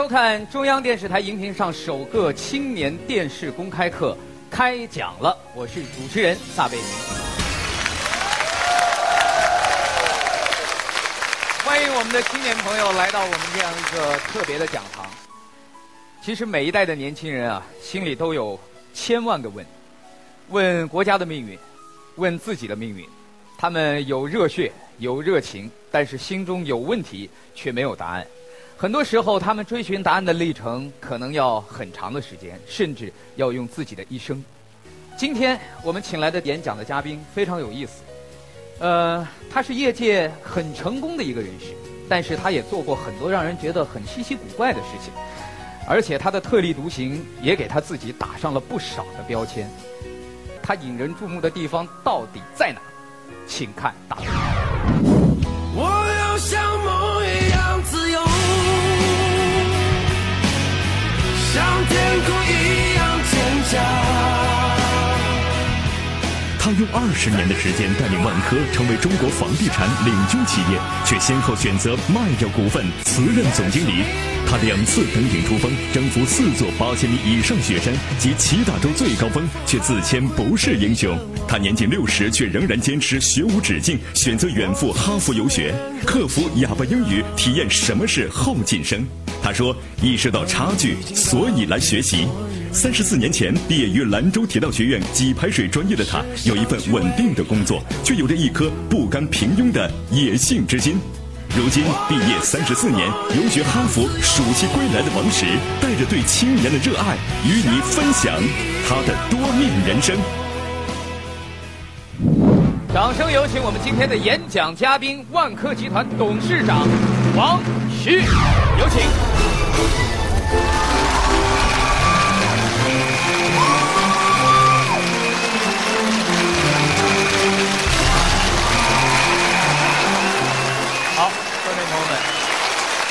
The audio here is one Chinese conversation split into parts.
收看中央电视台荧屏上首个青年电视公开课，开讲了！我是主持人撒贝宁。欢迎我们的青年朋友来到我们这样一个特别的讲堂。其实每一代的年轻人啊，心里都有千万个问：问国家的命运，问自己的命运。他们有热血，有热情，但是心中有问题，却没有答案。很多时候，他们追寻答案的历程可能要很长的时间，甚至要用自己的一生。今天我们请来的演讲的嘉宾非常有意思，呃，他是业界很成功的一个人士，但是他也做过很多让人觉得很稀奇古怪的事情，而且他的特立独行也给他自己打上了不少的标签。他引人注目的地方到底在哪？请看大图。像天空一样坚强。他用二十年的时间带领万科成为中国房地产领军企业，却先后选择卖掉股份辞任总经理。他两次登顶珠峰，征服四座八千米以上雪山及七大洲最高峰，却自谦不是英雄。他年近六十，却仍然坚持学无止境，选择远赴哈佛游学，克服哑巴英语，体验什么是后进生。他说：“意识到差距，所以来学习。”三十四年前毕业于兰州铁道学院给排水专业的他，有一份稳定的工作，却有着一颗不甘平庸的野性之心。如今毕业三十四年，游学哈佛，暑期归来的王石，带着对青年的热爱，与你分享他的多面人生。掌声有请我们今天的演讲嘉宾，万科集团董事长王石，有请。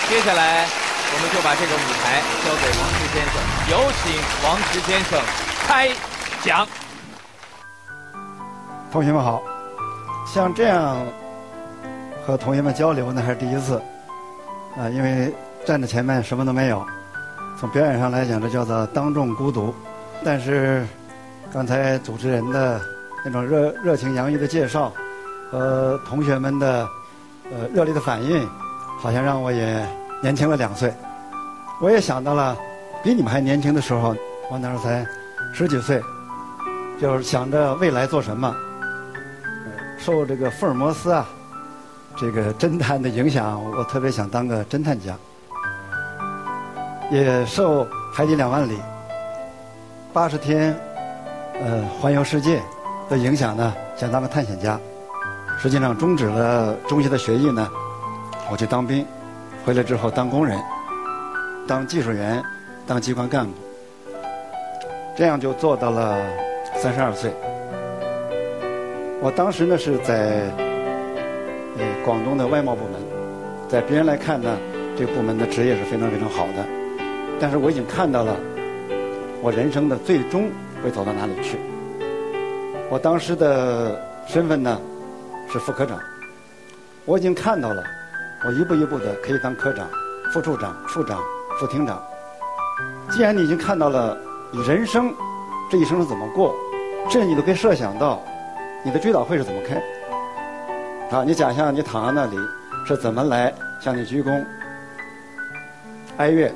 接下来，我们就把这个舞台交给王石先生，有请王石先生开讲。同学们好，像这样和同学们交流呢，还是第一次啊，因为站在前面什么都没有。从表演上来讲，这叫做当众孤独。但是刚才主持人的那种热热情洋溢的介绍和同学们的呃热烈的反应，好像让我也。年轻了两岁，我也想到了比你们还年轻的时候，我那时候才十几岁，就是想着未来做什么。受这个福尔摩斯啊，这个侦探的影响，我特别想当个侦探家。也受《海底两万里》八十天呃环游世界的影响呢，想当个探险家。实际上终止了中学的学业呢，我去当兵。回来之后当工人，当技术员，当机关干部，这样就做到了三十二岁。我当时呢是在呃广东的外贸部门，在别人来看呢，这个部门的职业是非常非常好的。但是我已经看到了我人生的最终会走到哪里去。我当时的身份呢是副科长，我已经看到了。我一步一步的可以当科长、副处长、处长、副厅长。既然你已经看到了你人生这一生是怎么过，甚至你都可以设想到你的追悼会是怎么开。啊，你想象你躺在那里是怎么来向你鞠躬、哀乐，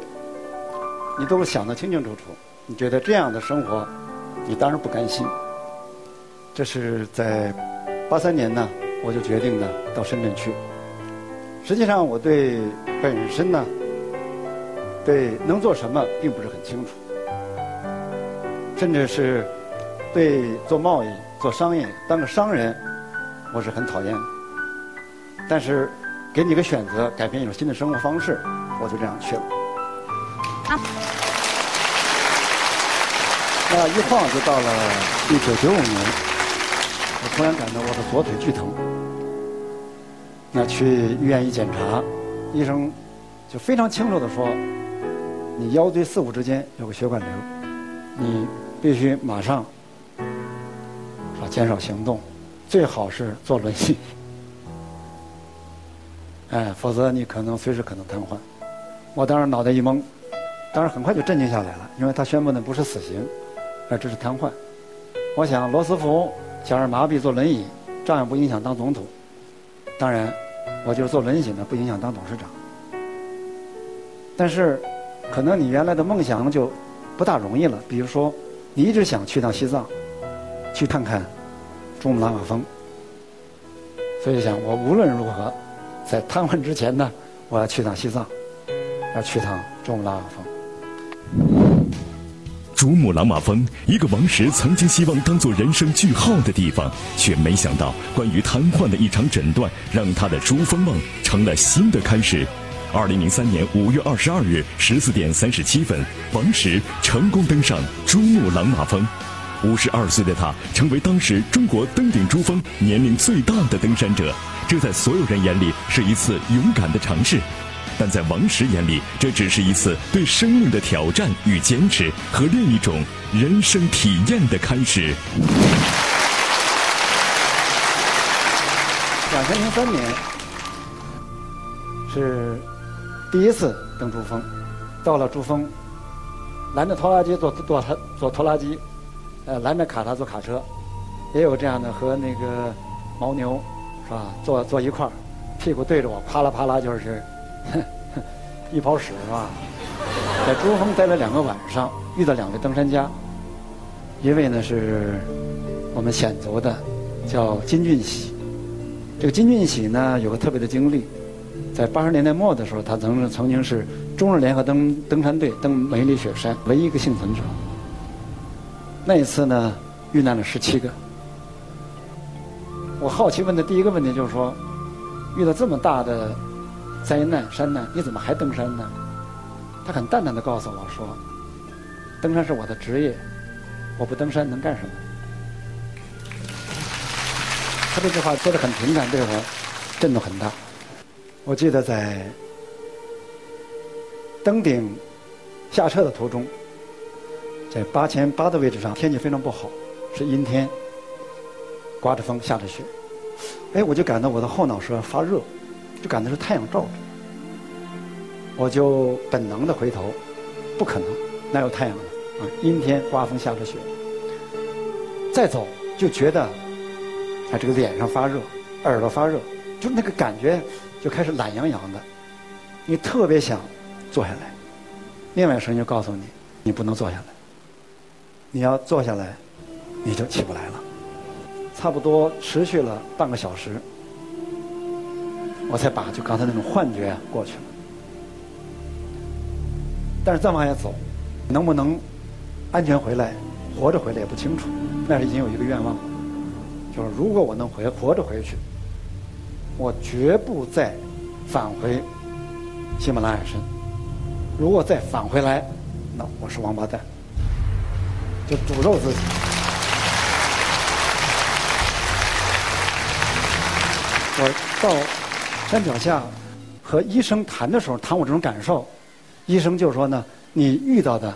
你都是想得清清楚楚。你觉得这样的生活，你当然不甘心。这是在八三年呢，我就决定呢到深圳去。实际上，我对本身呢，对能做什么并不是很清楚，甚至是对做贸易、做商业、当个商人，我是很讨厌。但是，给你个选择，改变一种新的生活方式，我就这样去了。好，那一晃就到了一九九五年，我突然感到我的左腿剧疼。那去医院一检查，医生就非常清楚的说，你腰椎四五之间有个血管瘤，你必须马上啊减少行动，最好是坐轮椅，哎，否则你可能随时可能瘫痪。我当时脑袋一懵，当然很快就镇静下来了，因为他宣布的不是死刑，而只是瘫痪。我想罗斯福小儿麻痹坐轮椅，照样不影响当总统。当然，我就是做轮椅呢，不影响当董事长。但是，可能你原来的梦想就不大容易了。比如说，你一直想去趟西藏，去看看珠穆朗玛峰。所以想，我无论如何，在瘫痪之前呢，我要去趟西藏。要去趟珠穆朗玛峰。珠穆朗玛峰，一个王石曾经希望当做人生句号的地方，却没想到关于瘫痪的一场诊断，让他的珠峰梦成了新的开始。二零零三年五月二十二日十四点三十七分，王石成功登上珠穆朗玛峰。五十二岁的他，成为当时中国登顶珠峰年龄最大的登山者。这在所有人眼里是一次勇敢的尝试。但在王石眼里，这只是一次对生命的挑战与坚持，和另一种人生体验的开始。两千零三年是第一次登珠峰，到了珠峰，拦着拖拉机坐坐他坐拖拉机，呃，拦着卡车坐卡车，也有这样的和那个牦牛是吧，坐坐一块儿，屁股对着我，啪啦啪啦就是。哼 哼一泡屎是吧？在珠峰待了两个晚上，遇到两位登山家，一位呢是我们鲜族的，叫金俊喜。这个金俊喜呢有个特别的经历，在八十年代末的时候，他曾曾经是中日联合登登山队登梅里雪山唯一一个幸存者。那一次呢，遇难了十七个。我好奇问的第一个问题就是说，遇到这么大的。灾难山难，你怎么还登山呢？他很淡淡的告诉我说：“登山是我的职业，我不登山能干什么？”他这句话说的很平坦，对我震动很大。我记得在登顶下撤的途中，在八千八的位置上，天气非常不好，是阴天，刮着风，下着雪。哎，我就感到我的后脑勺发热。就感觉是太阳照着，我就本能的回头，不可能，哪有太阳呢？啊，阴天刮风下着雪，再走就觉得，啊，这个脸上发热，耳朵发热，就那个感觉就开始懒洋洋的，你特别想坐下来，另外声音就告诉你，你不能坐下来，你要坐下来，你就起不来了，差不多持续了半个小时。我才把就刚才那种幻觉过去了，但是再往下走，能不能安全回来、活着回来也不清楚。但是已经有一个愿望，就是如果我能回活着回去，我绝不再返回喜马拉雅山。如果再返回来，那我是王八蛋，就诅咒自己。我到。山脚下和医生谈的时候，谈我这种感受，医生就说呢，你遇到的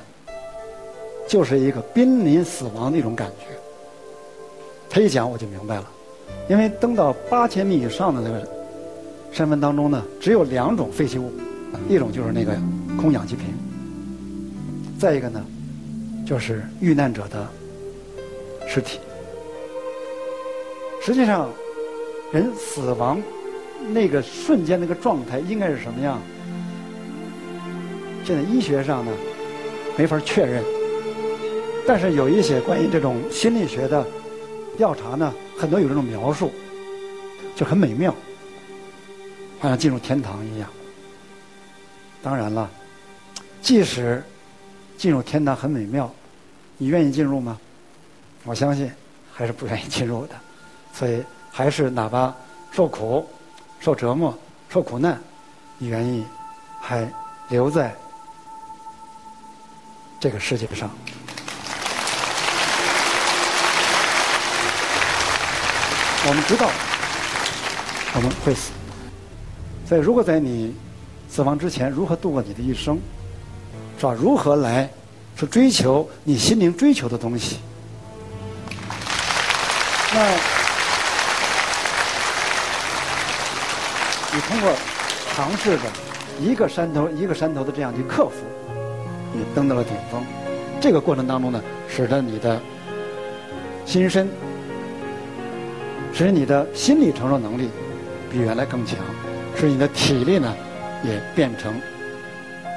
就是一个濒临死亡的一种感觉。他一讲我就明白了，因为登到八千米以上的那个山峰当中呢，只有两种废弃物，一种就是那个空氧气瓶，再一个呢，就是遇难者的尸体。实际上，人死亡。那个瞬间那个状态应该是什么样？现在医学上呢没法确认，但是有一些关于这种心理学的调查呢，很多有这种描述，就很美妙，好像进入天堂一样。当然了，即使进入天堂很美妙，你愿意进入吗？我相信还是不愿意进入的，所以还是哪怕受苦。受折磨、受苦难，你愿意还留在这个世界上？我们知道我们会死，所以如果在你死亡之前，如何度过你的一生，是吧？如何来去追求你心灵追求的东西？那。通过尝试着一个山头一个山头的这样去克服，你登到了顶峰。这个过程当中呢，使得你的心身，使你的心理承受能力比原来更强，使你的体力呢也变成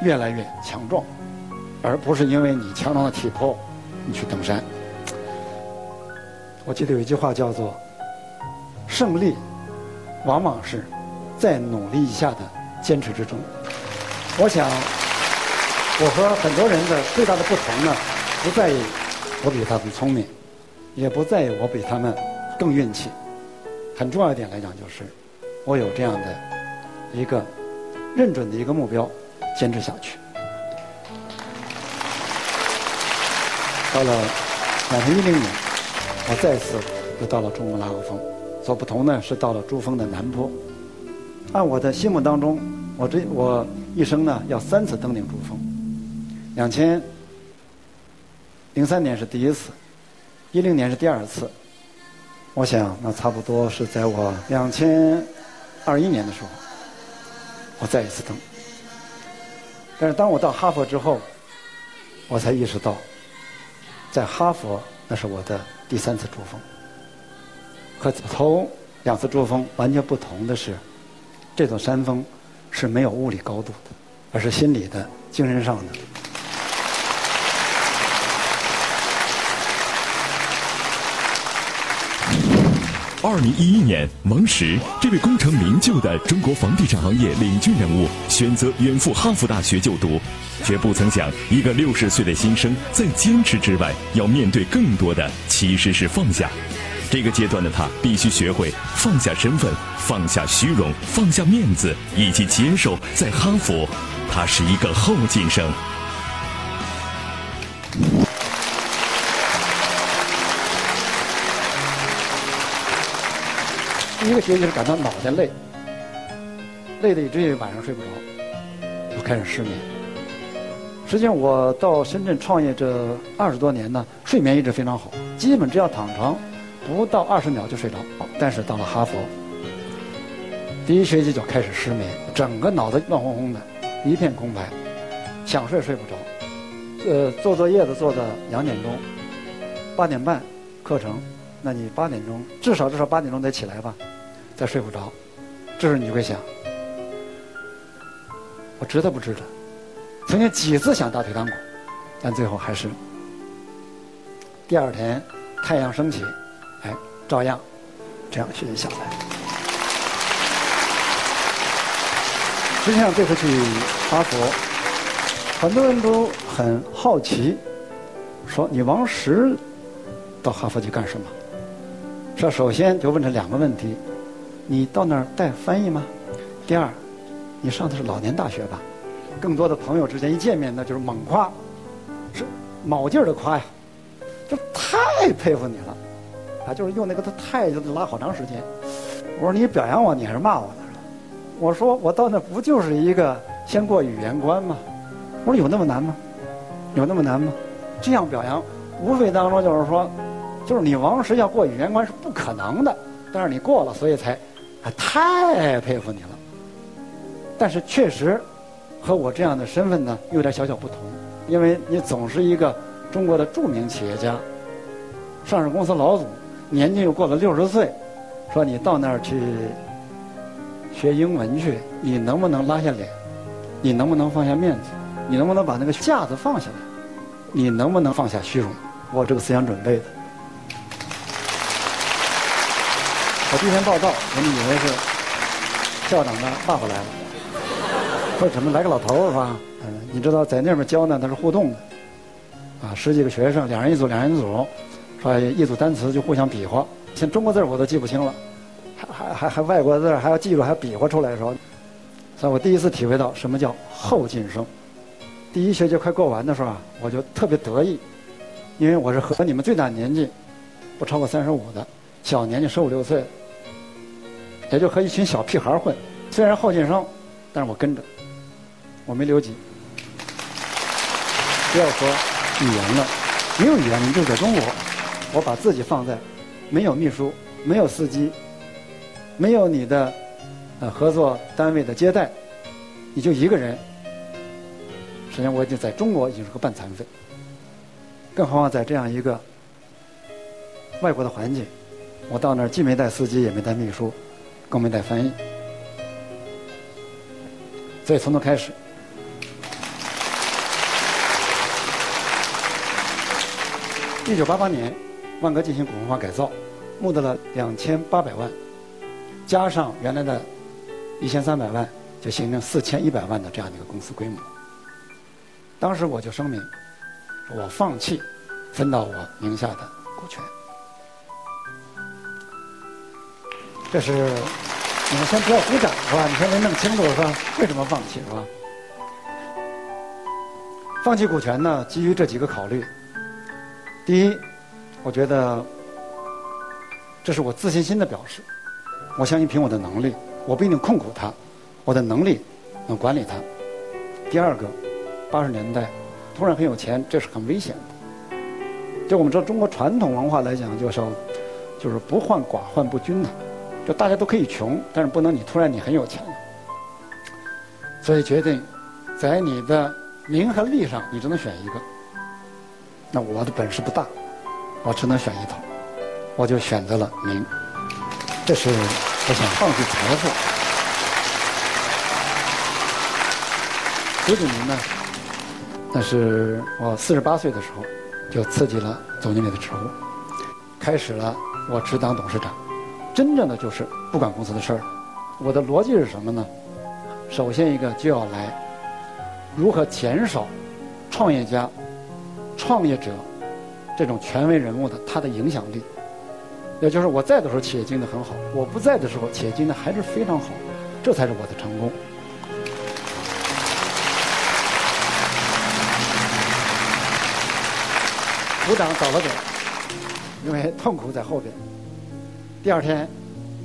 越来越强壮，而不是因为你强壮的体魄你去登山。我记得有一句话叫做“胜利往往是在努力一下的坚持之中”。我想，我和很多人的最大的不同呢，不在于我比他们聪明，也不在于我比他们更运气。很重要一点来讲，就是我有这样的一个认准的一个目标，坚持下去。到了两千一零年。我再次又到了珠穆朗玛峰，所不同呢是到了珠峰的南坡。按我的心目当中，我这我一生呢要三次登顶珠峰。两千零三年是第一次，一零年是第二次。我想那差不多是在我两千二一年的时候，我再一次登。但是当我到哈佛之后，我才意识到，在哈佛那是我的。第三次珠峰和头两次珠峰完全不同的是，这座山峰是没有物理高度的，而是心理的、精神上的。二零一一年，王石这位功成名就的中国房地产行业领军人物，选择远赴哈佛大学就读，却不曾想，一个六十岁的新生，在坚持之外，要面对更多的其实是放下。这个阶段的他，必须学会放下身份，放下虚荣，放下面子，以及接受在哈佛，他是一个后进生。第一个学期是感到脑袋累，累的以至于晚上睡不着，就开始失眠。实际上，我到深圳创业这二十多年呢，睡眠一直非常好，基本只要躺床，不到二十秒就睡着。但是到了哈佛，第一学期就开始失眠，整个脑子乱哄哄的，一片空白，想睡睡不着。呃，做作业的做到两点钟，八点半课程，那你八点钟至少至少八点钟得起来吧。再睡不着，这时候你就会想：我值得不值得？曾经几次想打退堂鼓，但最后还是第二天太阳升起，照样这样学习下来。实际上这次去哈佛，很多人都很好奇，说你王石到哈佛去干什么？这首先就问这两个问题。你到那儿带翻译吗？第二，你上的是老年大学吧？更多的朋友之间一见面，那就是猛夸，是卯劲儿的夸呀，就太佩服你了，就是用那个“他太”就拉好长时间。我说你表扬我，你还是骂我呢？我说我到那不就是一个先过语言关吗？我说有那么难吗？有那么难吗？这样表扬，无非当中就是说，就是你王石要过语言关是不可能的，但是你过了，所以才。太佩服你了，但是确实和我这样的身份呢有点小小不同，因为你总是一个中国的著名企业家，上市公司老总，年纪又过了六十岁，说你到那儿去学英文去，你能不能拉下脸？你能不能放下面子？你能不能把那个架子放下来？你能不能放下虚荣？我这个思想准备的。我第一天报道，人们以为是校长的爸爸来了，说怎么来个老头是吧？嗯，你知道在那边教呢，他是互动的，啊，十几个学生，两人一组，两人一组，说一组单词就互相比划，像中国字我都记不清了，还还还还外国字还要记住，还要比划出来的时候，所以我第一次体会到什么叫后进生。第一学期快过完的时候啊，我就特别得意，因为我是和你们最大年纪不超过三十五的，小年纪十五六岁。也就和一群小屁孩混，虽然后进生，但是我跟着，我没留级。不要说语言了，没有语言你就在中国，我把自己放在没有秘书、没有司机、没有你的呃合作单位的接待，你就一个人，实际上我已经在中国已经是个半残废，更何况在这样一个外国的环境，我到那儿既没带司机，也没带秘书，更没带翻译，所以从头开始。一九八八年，万科进行股份化改造，募得了两千八百万，加上原来的一千三百万，就形成四千一百万的这样的一个公司规模。当时我就声明，我放弃分到我名下的股权。这是你们先不要鼓掌是吧？你先得弄清楚是吧？为什么放弃是吧？放弃股权呢？基于这几个考虑。第一，我觉得这是我自信心的表示。我相信凭我的能力，我不一定控股它，我的能力能管理它。第二个，八十年代突然很有钱，这是很危险的。就我们知道中国传统文化来讲，就是就是不患寡患不均呐。就大家都可以穷，但是不能你突然你很有钱了。所以决定在你的名和利上，你只能选一个。那我的本事不大，我只能选一头，我就选择了名。这是我想放弃财富。胡锦明呢？那是我四十八岁的时候就刺激了总经理的职务，开始了我只当董事长，真正的就是不管公司的事儿。我的逻辑是什么呢？首先一个就要来如何减少创业家。创业者这种权威人物的他的影响力，也就是我在的时候企业经营的很好，我不在的时候企业经营的还是非常好，这才是我的成功。鼓掌早了点，因为痛苦在后边。第二天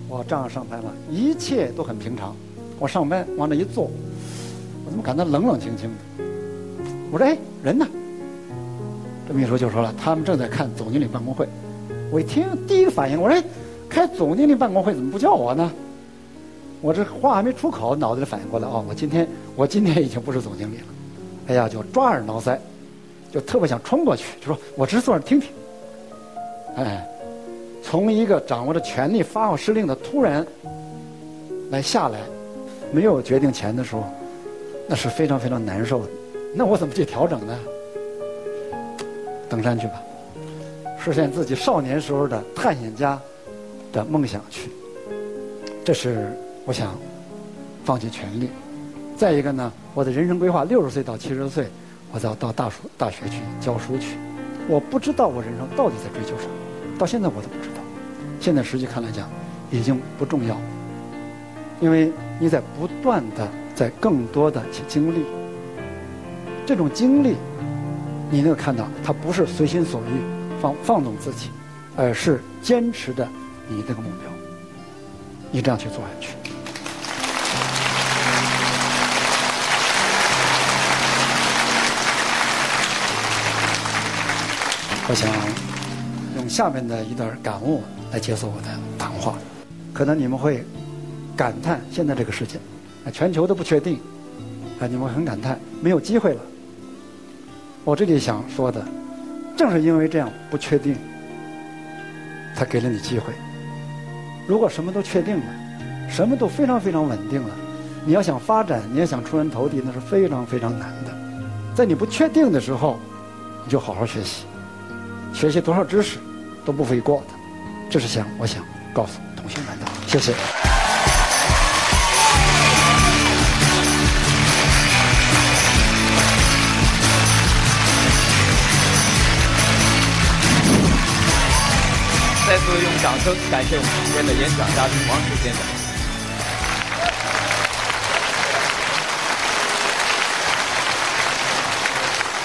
我照样上班了，一切都很平常。我上班往那一坐，我怎么感到冷冷清清的？我说：“哎，人呢？”这秘书就说了，他们正在看总经理办公会。我一听，第一个反应，我说：“开总经理办公会怎么不叫我呢？”我这话还没出口，脑子里反应过来，哦，我今天我今天已经不是总经理了。哎呀，就抓耳挠腮，就特别想冲过去，就说：“我只是坐那听听。”哎，从一个掌握着权力、发号施令的突然来下来，没有决定权的时候，那是非常非常难受的。那我怎么去调整呢？登山去吧，实现自己少年时候的探险家的梦想去。这是我想放弃权力。再一个呢，我的人生规划，六十岁到七十岁，我要到大学大学去教书去。我不知道我人生到底在追求什么，到现在我都不知道。现在实际看来讲，已经不重要，因为你在不断的在更多的去经历这种经历。你能够看到，他不是随心所欲放放纵自己，而是坚持着你这个目标，你这样去做下去。我想用下面的一段感悟来结束我的谈话。可能你们会感叹现在这个世界，啊，全球都不确定，啊，你们很感叹没有机会了。我这里想说的，正是因为这样不确定，才给了你机会。如果什么都确定了，什么都非常非常稳定了，你要想发展，你要想出人头地，那是非常非常难的。在你不确定的时候，你就好好学习，学习多少知识都不为过的。这是想我想告诉同学们的。谢谢。掌声感谢我们今天的演讲嘉宾王石先生。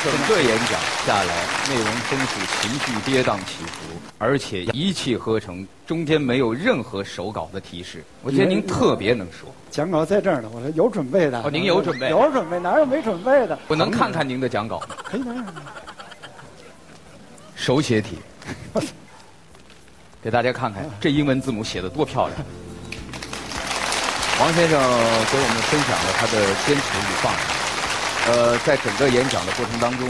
整个演讲下来，内容丰富，情绪跌宕起伏，而且一气呵成，中间没有任何手稿的提示。我觉得您特别能说。讲稿在这儿呢，我说有准备的。哦，您有准备？有准备，哪有没准备的？我能看看您的讲稿吗？可以，可以。手写体。给大家看看这英文字母写的多漂亮！王先生给我们分享了他的坚持与放下。呃，在整个演讲的过程当中，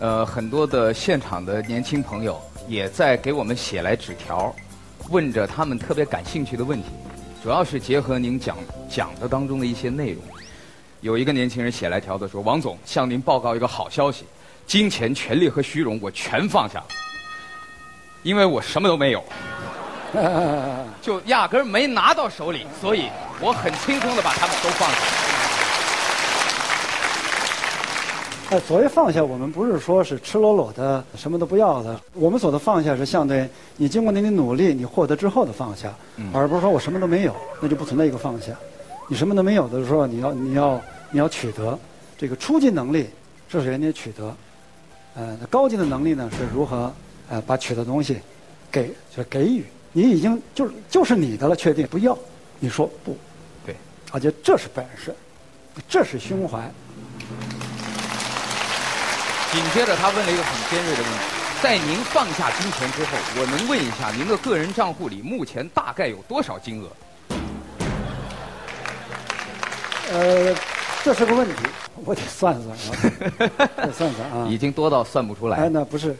呃，很多的现场的年轻朋友也在给我们写来纸条，问着他们特别感兴趣的问题，主要是结合您讲讲的当中的一些内容。有一个年轻人写来条子说：“王总，向您报告一个好消息，金钱、权力和虚荣我全放下了，因为我什么都没有。”就压根儿没拿到手里，所以我很轻松的把他们都放下。呃，所谓放下，我们不是说是赤裸裸的什么都不要的。我们所的放下是相对你经过你的努力，你获得之后的放下，而不是说我什么都没有，那就不存在一个放下。你什么都没有的时候，你要你要你要取得这个初级能力，这是人家取得。呃，高级的能力呢，是如何呃把取的东西给就给予。你已经就是就是你的了，确定不要，你说不，对，而且这是本事，这是胸怀。紧接着他问了一个很尖锐的问题：在您放下金钱之后，我能问一下您的个人账户里目前大概有多少金额？呃，这是个问题，我得算算啊，得算算啊。已经多到算不出来。哎，那不是。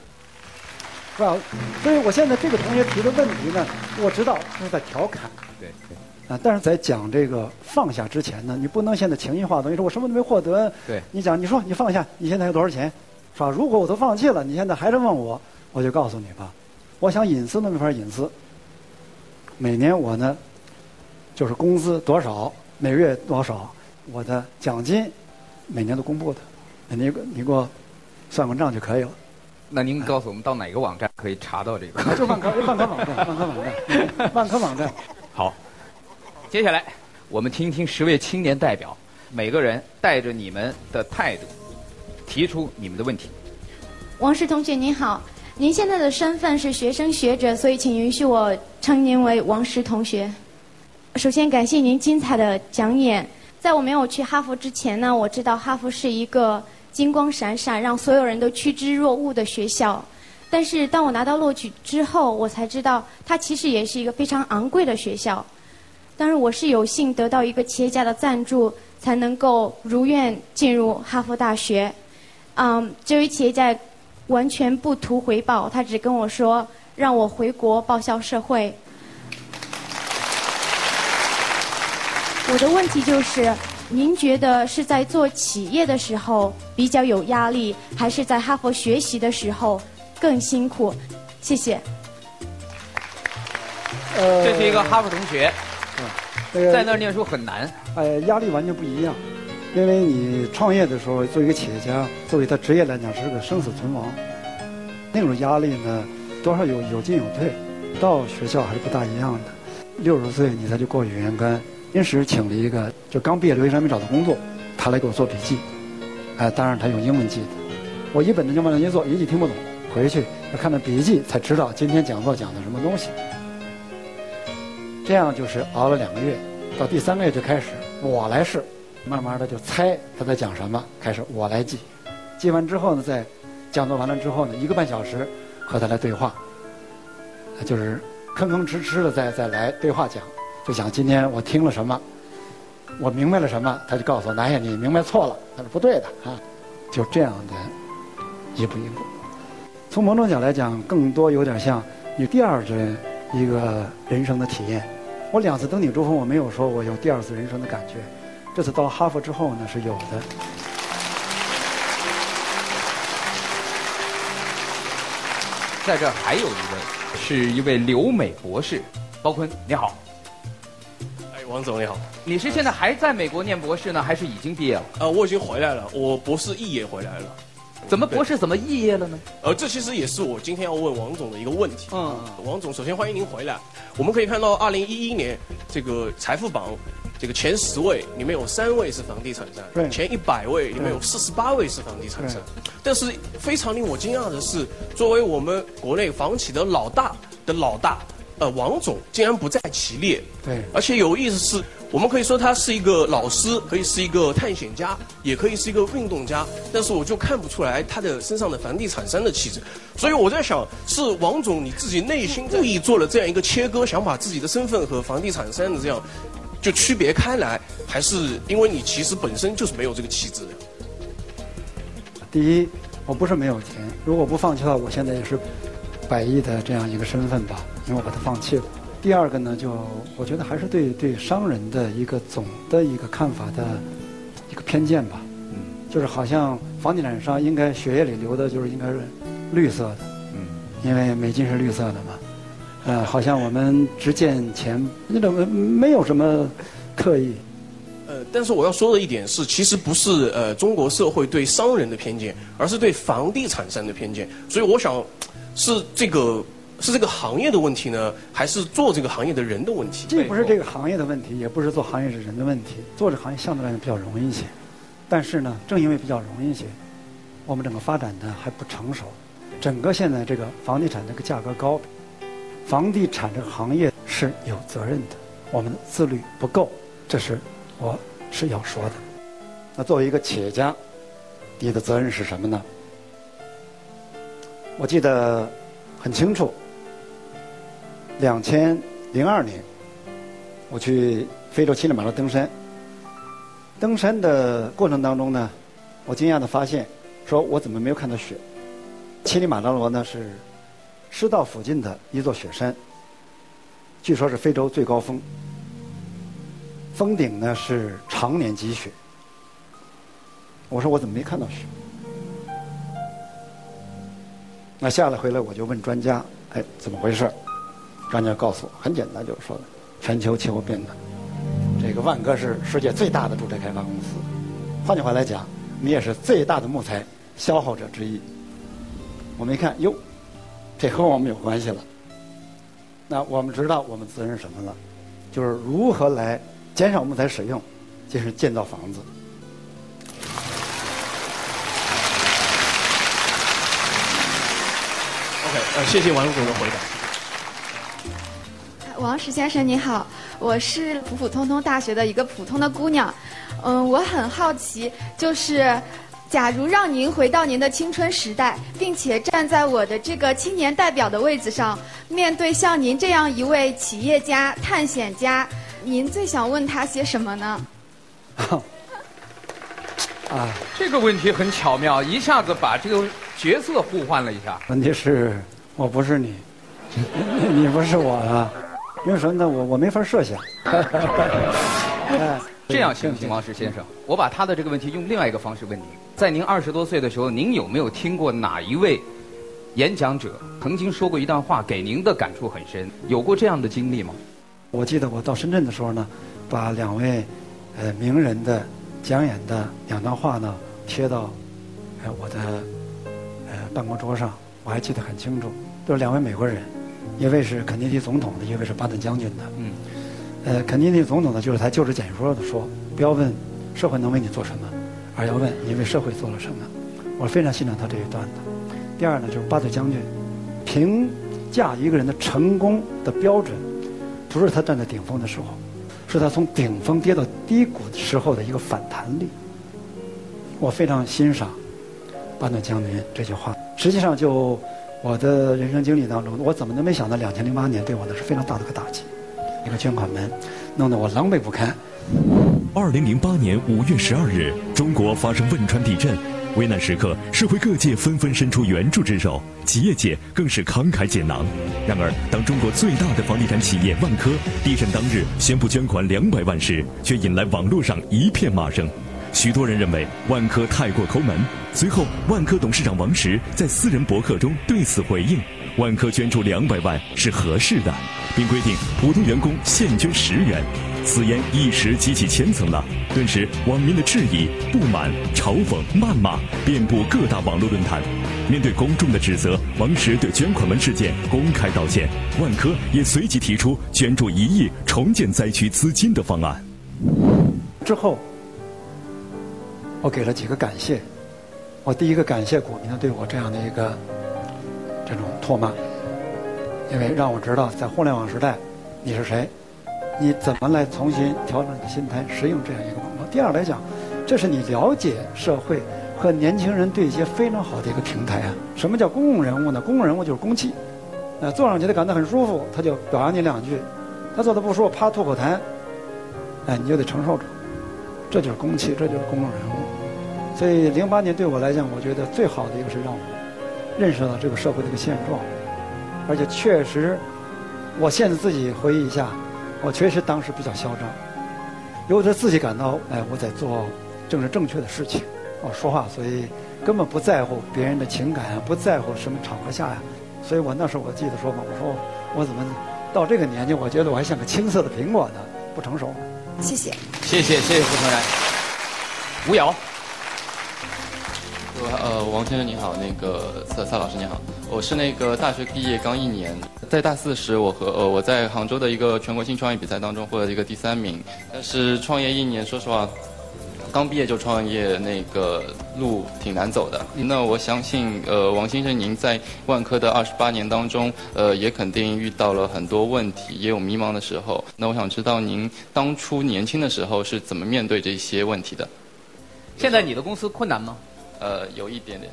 是吧？所以我现在这个同学提的问题呢，我知道是在调侃。对对。啊，但是在讲这个放下之前呢，你不能现在情绪化。等于说我什么都没获得。对。你讲，你说你放下，你现在有多少钱？是吧？如果我都放弃了，你现在还是问我，我就告诉你吧，我想隐私都没法隐私。每年我呢，就是工资多少，每月多少，我的奖金每年都公布的，你你给我算个账就可以了。那您告诉我们到哪个网站可以查到这个？就万科万科网站，万科网站，万科网站。好，接下来我们听听十位青年代表，每个人带着你们的态度，提出你们的问题。王石同学您好，您现在的身份是学生学者，所以请允许我称您为王石同学。首先感谢您精彩的讲演。在我没有去哈佛之前呢，我知道哈佛是一个。金光闪闪，让所有人都趋之若鹜的学校。但是，当我拿到录取之后，我才知道它其实也是一个非常昂贵的学校。当然，我是有幸得到一个企业家的赞助，才能够如愿进入哈佛大学。嗯，这位企业家完全不图回报，他只跟我说让我回国报效社会。我的问题就是。您觉得是在做企业的时候比较有压力，还是在哈佛学习的时候更辛苦？谢谢。呃，这是一个哈佛同学，在那儿念书很难。呃，压力完全不一样，因为你创业的时候，作为一个企业家，作为他职业来讲是个生死存亡，那种压力呢，多少有有进有退。到学校还是不大一样的。六十岁你才去过语言关。临时请了一个，就刚毕业留学生没找到工作，他来给我做笔记，哎，当然他用英文记的，我一本正经往那一坐，一句听不懂，回去要看着笔记才知道今天讲座讲的什么东西。这样就是熬了两个月，到第三个月就开始我来试，慢慢的就猜他在讲什么，开始我来记，记完之后呢，在讲座完了之后呢，一个半小时和他来对话，就是吭吭哧哧的再再来对话讲。就想今天我听了什么，我明白了什么，他就告诉我：“南下，你明白错了，那是不对的啊！”就这样的一步一步。从某种角度来讲，更多有点像你第二次一个人生的体验。我两次登顶珠峰，我没有说我有第二次人生的感觉。这次到哈佛之后呢，是有的。在这还有一位，是一位留美博士，包坤，你好。王总你好，你是现在还在美国念博士呢，还是已经毕业了？呃，我已经回来了，我博士肄业回来了。怎么博士怎么肄业了呢？呃，这其实也是我今天要问王总的一个问题。嗯，王总，首先欢迎您回来。我们可以看到，二零一一年这个财富榜这个前十位里面有三位是房地产商，前一百位里面有四十八位是房地产商。但是非常令我惊讶的是，作为我们国内房企的老大的老大。呃，王总竟然不在其列。对。而且有意思是，我们可以说他是一个老师，可以是一个探险家，也可以是一个运动家，但是我就看不出来他的身上的房地产商的气质。所以我在想，是王总你自己内心故意做了这样一个切割，想把自己的身份和房地产商的这样就区别开来，还是因为你其实本身就是没有这个气质的？第一，我不是没有钱，如果不放弃的话，我现在也是百亿的这样一个身份吧，因为我把它放弃了。第二个呢，就我觉得还是对对商人的一个总的一个看法的一个偏见吧。嗯，就是好像房地产商应该血液里流的就是应该是绿色的。嗯，因为美金是绿色的嘛。呃，好像我们只见钱，那种没有什么刻意。呃，但是我要说的一点是，其实不是呃中国社会对商人的偏见，而是对房地产商的偏见。所以我想，是这个是这个行业的问题呢，还是做这个行业的人的问题？既不是这个行业的问题，也不是做行业的人的问题。做这行业相对来讲比较容易一些，但是呢，正因为比较容易一些，我们整个发展的还不成熟。整个现在这个房地产这个价格高。房地产这个行业是有责任的，我们的自律不够，这是我是要说的。那作为一个企业家，你的责任是什么呢？我记得很清楚，两千零二年，我去非洲乞力马扎登山。登山的过程当中呢，我惊讶的发现，说我怎么没有看到雪？乞力马扎罗呢是。赤道附近的一座雪山，据说是非洲最高峰，峰顶呢是常年积雪。我说我怎么没看到雪？那下来回来我就问专家，哎，怎么回事？专家告诉我，很简单，就是说全球气候变暖。这个万科是世界最大的住宅开发公司，换句话来讲，你也是最大的木材消耗者之一。我们一看，哟。这和我们有关系了。那我们知道我们责任什么了？就是如何来减少木材使用，就是建造房子。OK，呃，谢谢王总的回答。王石先生你好，我是普普通通大学的一个普通的姑娘，嗯，我很好奇，就是。假如让您回到您的青春时代，并且站在我的这个青年代表的位置上，面对像您这样一位企业家、探险家，您最想问他些什么呢？啊，这个问题很巧妙，一下子把这个角色互换了一下。问题是，我不是你，你不是我啊，因为什么呢？我我没法设想。这样行不行，王石先生？我把他的这个问题用另外一个方式问您：在您二十多岁的时候，您有没有听过哪一位演讲者曾经说过一段话，给您的感触很深？有过这样的经历吗？我记得我到深圳的时候呢，把两位呃名人的讲演的两段话呢贴到呃我的呃办公桌上，我还记得很清楚。都是两位美国人，一位是肯尼迪总统的，一位是巴顿将军的。嗯。呃，肯尼迪总统呢，就是他就职简说的说，不要问社会能为你做什么，而要问你为社会做了什么。我非常欣赏他这一段的。第二呢，就是巴顿将军评价一个人的成功的标准，不是他站在顶峰的时候，是他从顶峰跌到低谷时候的一个反弹力。我非常欣赏巴顿将军这句话。实际上，就我的人生经历当中，我怎么都没想到，两千零八年对我呢是非常大的个打击。一个捐款门，弄得我狼狈不堪。二零零八年五月十二日，中国发生汶川地震，危难时刻，社会各界纷纷伸出援助之手，企业界更是慷慨解囊。然而，当中国最大的房地产企业万科地震当日宣布捐款两百万时，却引来网络上一片骂声。许多人认为万科太过抠门。随后，万科董事长王石在私人博客中对此回应：万科捐助两百万是合适的。并规定普通员工现捐十元，此言一时激起千层浪，顿时网民的质疑、不满、嘲讽、谩骂遍布各大网络论坛。面对公众的指责，王石对捐款门事件公开道歉，万科也随即提出捐助一亿重建灾区资金的方案。之后，我给了几个感谢。我第一个感谢股民的对我这样的一个这种唾骂。因为让我知道，在互联网时代，你是谁？你怎么来重新调整你的心态，适应这样一个网络？第二来讲，这是你了解社会和年轻人对接非常好的一个平台啊！什么叫公共人物呢？公共人物就是公器，呃，坐上去他感到很舒服，他就表扬你两句；他坐的不舒服，啪吐口痰，哎，你就得承受着，这就是公器，这就是公众人物。所以零八年对我来讲，我觉得最好的一个是让我认识到这个社会的一个现状，而且确实，我现在自己回忆一下，我确实当时比较嚣张，由着自己感到哎我在做政治正确的事情，我说话所以根本不在乎别人的情感，不在乎什么场合下呀。所以我那时候我记得说嘛，我说我怎么到这个年纪，我觉得我还像个青涩的苹果呢，不成熟。谢谢，谢谢谢谢傅成然，吴瑶。呃，王先生你好，那个蔡蔡老师你好，我是那个大学毕业刚一年，在大四时我和呃我在杭州的一个全国性创业比赛当中获得一个第三名，但是创业一年，说实话。刚毕业就创业，那个路挺难走的。那我相信，呃，王先生，您在万科的二十八年当中，呃，也肯定遇到了很多问题，也有迷茫的时候。那我想知道，您当初年轻的时候是怎么面对这些问题的？现在你的公司困难吗？呃，有一点点。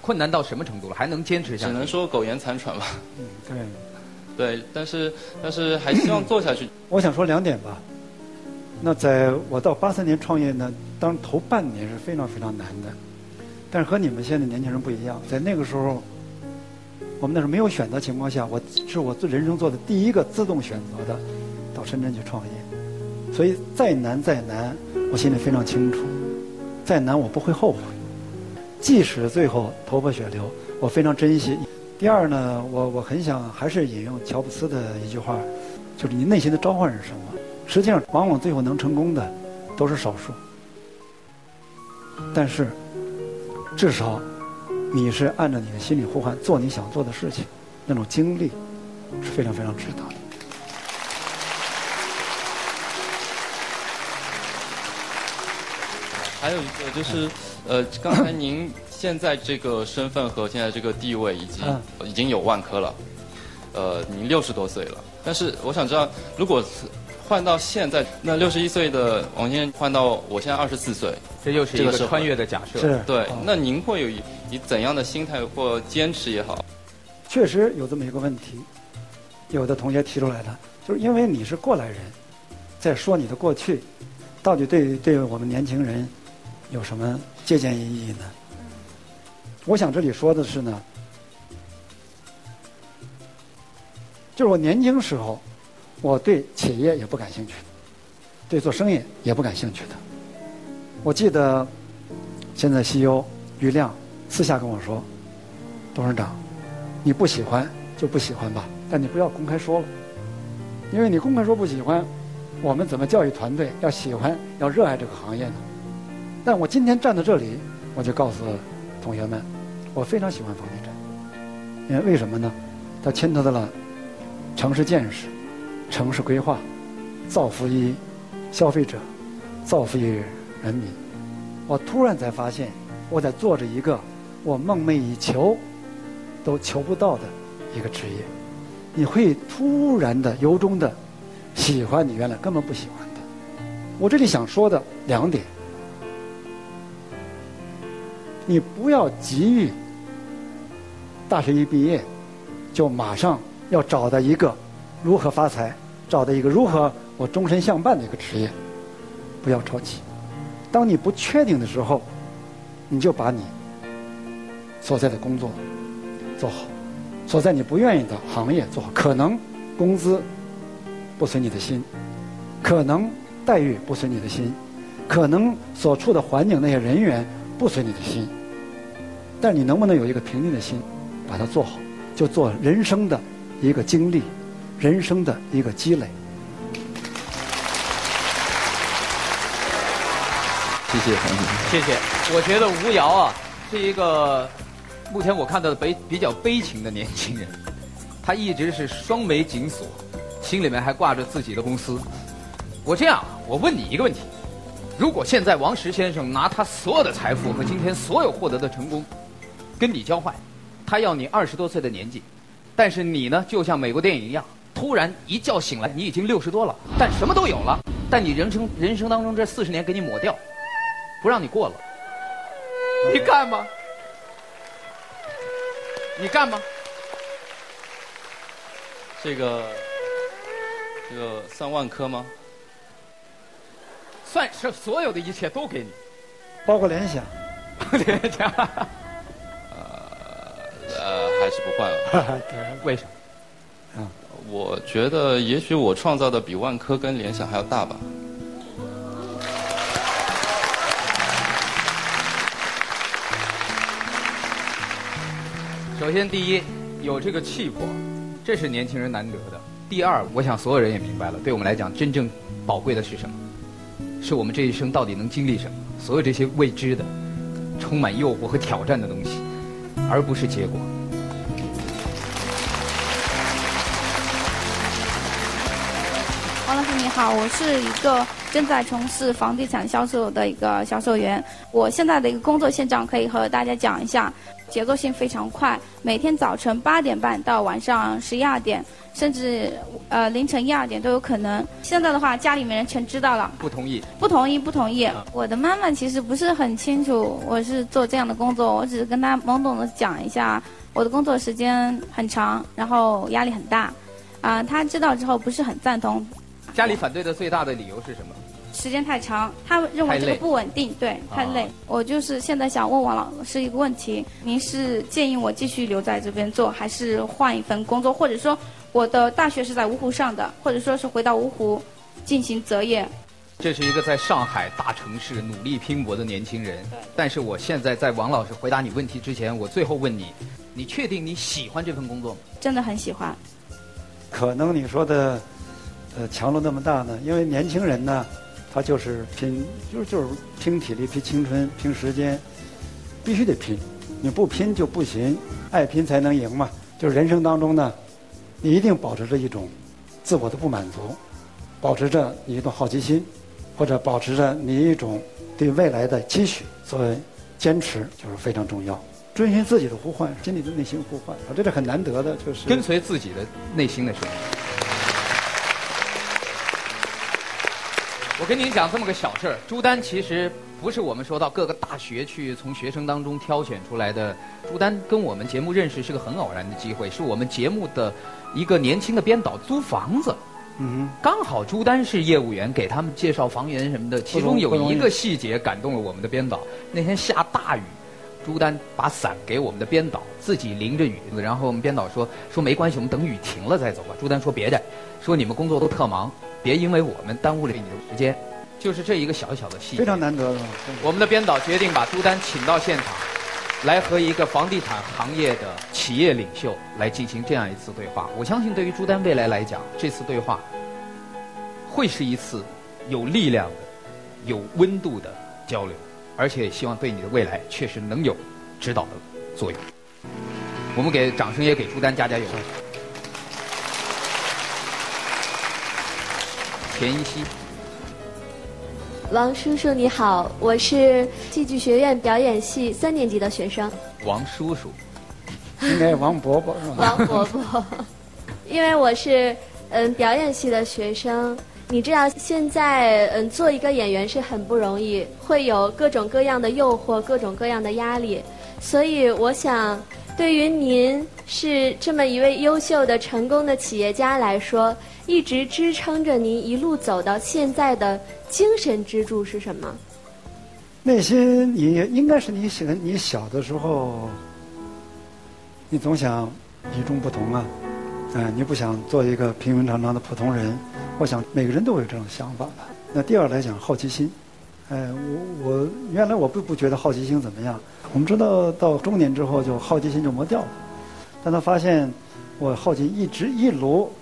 困难到什么程度了？还能坚持下去？只能说苟延残喘吧。嗯，对。对，但是但是还希望做下去。我想说两点吧。那在我到八三年创业呢，当头半年是非常非常难的，但是和你们现在年轻人不一样，在那个时候，我们那时候没有选择情况下，我是我人生做的第一个自动选择的到深圳去创业，所以再难再难，我心里非常清楚，再难我不会后悔，即使最后头破血流，我非常珍惜。第二呢，我我很想还是引用乔布斯的一句话，就是你内心的召唤是什么？实际上，往往最后能成功的都是少数。但是，至少你是按照你的心理呼唤做你想做的事情，那种经历是非常非常值得的。还有一个就是，呃，刚才您现在这个身份和现在这个地位已经已经有万科了，呃，您六十多岁了。但是我想知道，如果换到现在，那六十一岁的王先生换到我现在二十四岁，这又是一个穿越的假设。是，对。那您会有以怎样的心态或坚持也好？确实有这么一个问题，有的同学提出来了，就是因为你是过来人，在说你的过去，到底对对我们年轻人有什么借鉴意义呢？我想这里说的是呢，就是我年轻时候。我对企业也不感兴趣，对做生意也不感兴趣的。我记得现在 CEO 于亮私下跟我说：“董事长，你不喜欢就不喜欢吧，但你不要公开说了，因为你公开说不喜欢，我们怎么教育团队要喜欢要热爱这个行业呢？”但我今天站在这里，我就告诉同学们，我非常喜欢房地产，因为为什么呢？它牵扯到了城市建设。城市规划，造福于消费者，造福于人民。我突然才发现，我在做着一个我梦寐以求都求不到的一个职业。你会突然的由衷的喜欢你原来根本不喜欢的。我这里想说的两点：你不要急于大学一毕业就马上要找到一个如何发财。找到一个如何我终身相伴的一个职业，不要着急。当你不确定的时候，你就把你所在的工作做好，所在你不愿意的行业做好。可能工资不随你的心，可能待遇不随你的心，可能所处的环境那些人员不随你的心，但你能不能有一个平静的心，把它做好，就做人生的一个经历。人生的一个积累。谢谢，谢谢。我觉得吴瑶啊，是一个目前我看到的悲比较悲情的年轻人。他一直是双眉紧锁，心里面还挂着自己的公司。我这样，我问你一个问题：如果现在王石先生拿他所有的财富和今天所有获得的成功，跟你交换，他要你二十多岁的年纪，但是你呢，就像美国电影一样。突然一觉醒来，你已经六十多了，但什么都有了，但你人生人生当中这四十年给你抹掉，不让你过了，你干吗？你干吗？这个，这个算万科吗？算是所有的一切都给你，包括联想。联想。呃，还是不换 了。为什么？啊，我觉得也许我创造的比万科跟联想还要大吧。首先，第一，有这个气魄，这是年轻人难得的。第二，我想所有人也明白了，对我们来讲，真正宝贵的是什么？是我们这一生到底能经历什么？所有这些未知的、充满诱惑和挑战的东西，而不是结果。好，我是一个正在从事房地产销售的一个销售员。我现在的一个工作现状可以和大家讲一下，节奏性非常快，每天早晨八点半到晚上十一二点，甚至呃凌晨一二点都有可能。现在的话，家里面人全知道了。不同意。不同意，不同意。我的妈妈其实不是很清楚我是做这样的工作，我只是跟她懵懂的讲一下，我的工作时间很长，然后压力很大。啊，她知道之后不是很赞同。家里反对的最大的理由是什么？时间太长，他认为这个不稳定，对，太累。我就是现在想问王老师一个问题：您是建议我继续留在这边做，还是换一份工作？或者说，我的大学是在芜湖上的，或者说是回到芜湖进行择业？这是一个在上海大城市努力拼搏的年轻人。但是我现在在王老师回答你问题之前，我最后问你：你确定你喜欢这份工作吗？真的很喜欢。可能你说的。呃，强度那么大呢？因为年轻人呢，他就是拼，就是就是拼体力、拼青春、拼时间，必须得拼。你不拼就不行，爱拼才能赢嘛。就是人生当中呢，你一定保持着一种自我的不满足，保持着你一种好奇心，或者保持着你一种对未来的期许。所以坚持就是非常重要，遵循自己的呼唤，心里的内心呼唤，啊，这是很难得的，就是跟随自己的内心的声音。我跟您讲这么个小事儿，朱丹其实不是我们说到各个大学去从学生当中挑选出来的。朱丹跟我们节目认识是个很偶然的机会，是我们节目的一个年轻的编导租房子，嗯，刚好朱丹是业务员，给他们介绍房源什么的。其中有一个细节感动了我们的编导。那天下大雨，朱丹把伞给我们的编导，自己淋着雨，然后我们编导说说没关系，我们等雨停了再走吧。朱丹说别的，说你们工作都特忙。别因为我们耽误了你的时间，就是这一个小小的细节，非常难得的。我们的编导决定把朱丹请到现场，来和一个房地产行业的企业领袖来进行这样一次对话。我相信，对于朱丹未来来讲，这次对话会是一次有力量的、有温度的交流，而且希望对你的未来确实能有指导的作用。我们给掌声，也给朱丹加加油。田一希，王叔叔你好，我是戏剧学院表演系三年级的学生。王叔叔，应该王伯伯是吧？王伯伯，因为我是嗯表演系的学生，你知道现在嗯做一个演员是很不容易，会有各种各样的诱惑，各种各样的压力，所以我想，对于您是这么一位优秀的、成功的企业家来说。一直支撑着您一路走到现在的精神支柱是什么？内心，你应该是你喜欢你小的时候，你总想与众不同啊，哎，你不想做一个平平常常的普通人。我想每个人都有这种想法吧。那第二来讲，好奇心，哎，我我原来我并不觉得好奇心怎么样。我们知道到中年之后，就好奇心就磨掉了。但他发现我好奇一直一路。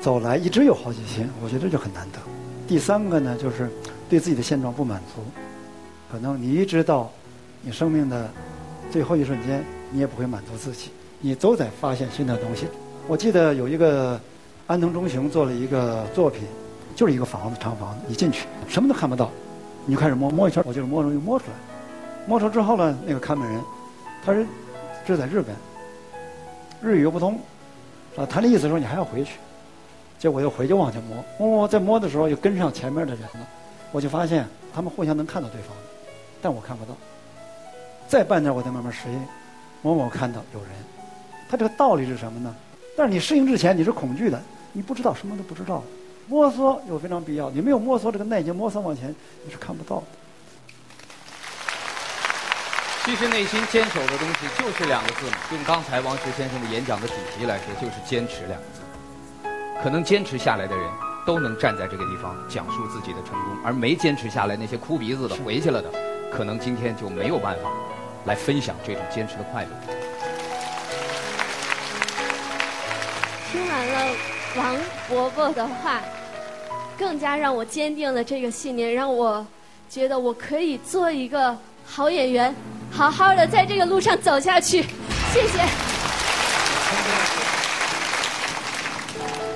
走来一直有好奇心，我觉得这就很难得。第三个呢，就是对自己的现状不满足，可能你一直到你生命的最后一瞬间，你也不会满足自己，你都在发现新的东西。我记得有一个安藤忠雄做了一个作品，就是一个房子，长房子，一进去什么都看不到，你就开始摸摸一圈，我就是摸着就摸出来，摸出之后呢，那个看门人，他说这在日本，日语又不通，啊，他的意思说你还要回去。结果又回去往下摸，摸摸在摸的时候又跟上前面的人了，我就发现他们互相能看到对方，但我看不到。再半点我再慢慢适应，摸摸看到有人，他这个道理是什么呢？但是你适应之前你是恐惧的，你不知道什么都不知道，摸索又非常必要。你没有摸索这个耐心，摸索往前你是看不到的。其实内心坚守的东西就是两个字嘛。用刚才王石先生的演讲的主题来说，就是坚持两个字。可能坚持下来的人都能站在这个地方讲述自己的成功，而没坚持下来那些哭鼻子的回去了的，可能今天就没有办法来分享这种坚持的快乐。听完了王伯伯的话，更加让我坚定了这个信念，让我觉得我可以做一个好演员。好好的在这个路上走下去，谢谢。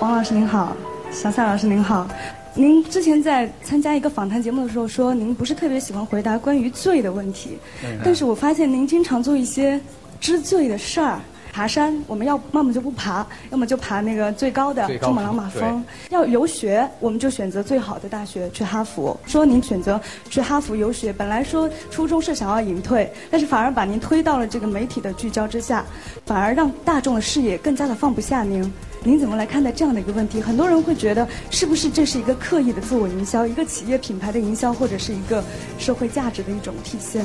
王老师您好，小赛老师您好，您之前在参加一个访谈节目的时候说，您不是特别喜欢回答关于罪的问题，但是我发现您经常做一些知罪的事儿。爬山，我们要要么就不爬，要么就爬那个最高的珠穆朗玛峰。要游学，我们就选择最好的大学去哈佛。说您选择去哈佛游学，本来说初衷是想要隐退，但是反而把您推到了这个媒体的聚焦之下，反而让大众的视野更加的放不下您。您怎么来看待这样的一个问题？很多人会觉得，是不是这是一个刻意的自我营销，一个企业品牌的营销，或者是一个社会价值的一种体现？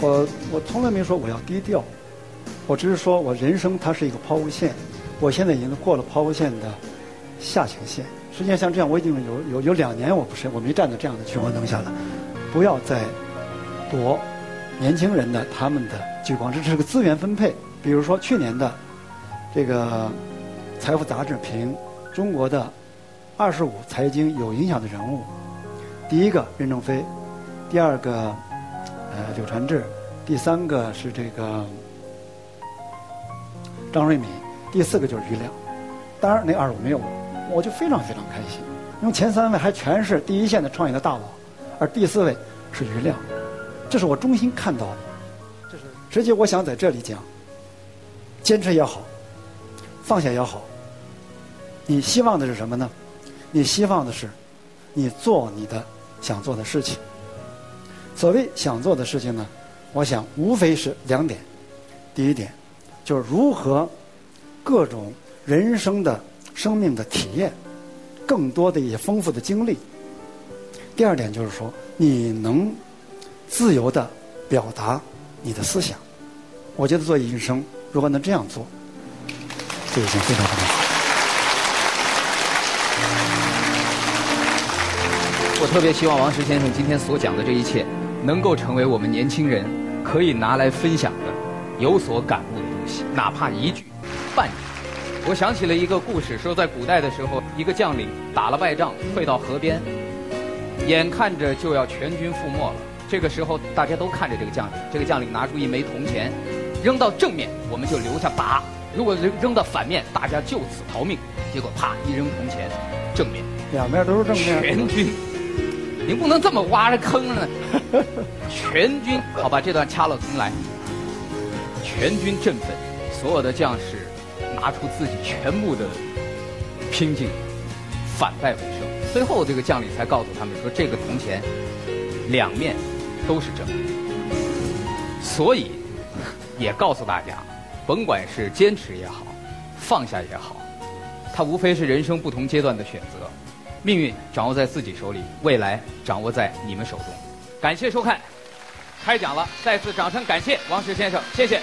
我我从来没说我要低调。我只是说，我人生它是一个抛物线，我现在已经过了抛物线的下行线。实际上，像这样，我已经有有有两年，我不是我没站在这样的聚光灯下了。不要再夺年轻人的他们的聚光，这是个资源分配。比如说去年的这个《财富》杂志评中国的二十五财经有影响的人物，第一个任正非，第二个呃柳传志，第三个是这个。张瑞敏，第四个就是余亮，当然那二十五没有我，我就非常非常开心，因为前三位还全是第一线的创业的大佬，而第四位是余亮，这是我衷心看到的，这是实际我想在这里讲，坚持也好，放下也好，你希望的是什么呢？你希望的是，你做你的想做的事情。所谓想做的事情呢，我想无非是两点，第一点。就是如何各种人生的生命的体验，更多的一些丰富的经历。第二点就是说，你能自由的表达你的思想。我觉得做医生如果能这样做，就已经非常非常好。我特别希望王石先生今天所讲的这一切，能够成为我们年轻人可以拿来分享的、有所感悟的东西。哪怕一句、半句，我想起了一个故事，说在古代的时候，一个将领打了败仗，退到河边，眼看着就要全军覆没了。这个时候，大家都看着这个将领，这个将领拿出一枚铜钱，扔到正面，我们就留下打；如果扔扔到反面，大家就此逃命。结果啪一扔铜钱，正面，两面都是正面，全军，您不能这么挖着坑呢。全军，好吧，这段掐了重来。全军振奋，所有的将士拿出自己全部的拼劲，反败为胜。最后，这个将领才告诉他们说：“这个铜钱两面都是正面。”所以，也告诉大家，甭管是坚持也好，放下也好，它无非是人生不同阶段的选择。命运掌握在自己手里，未来掌握在你们手中。感谢收看，开讲了，再次掌声感谢王石先生，谢谢。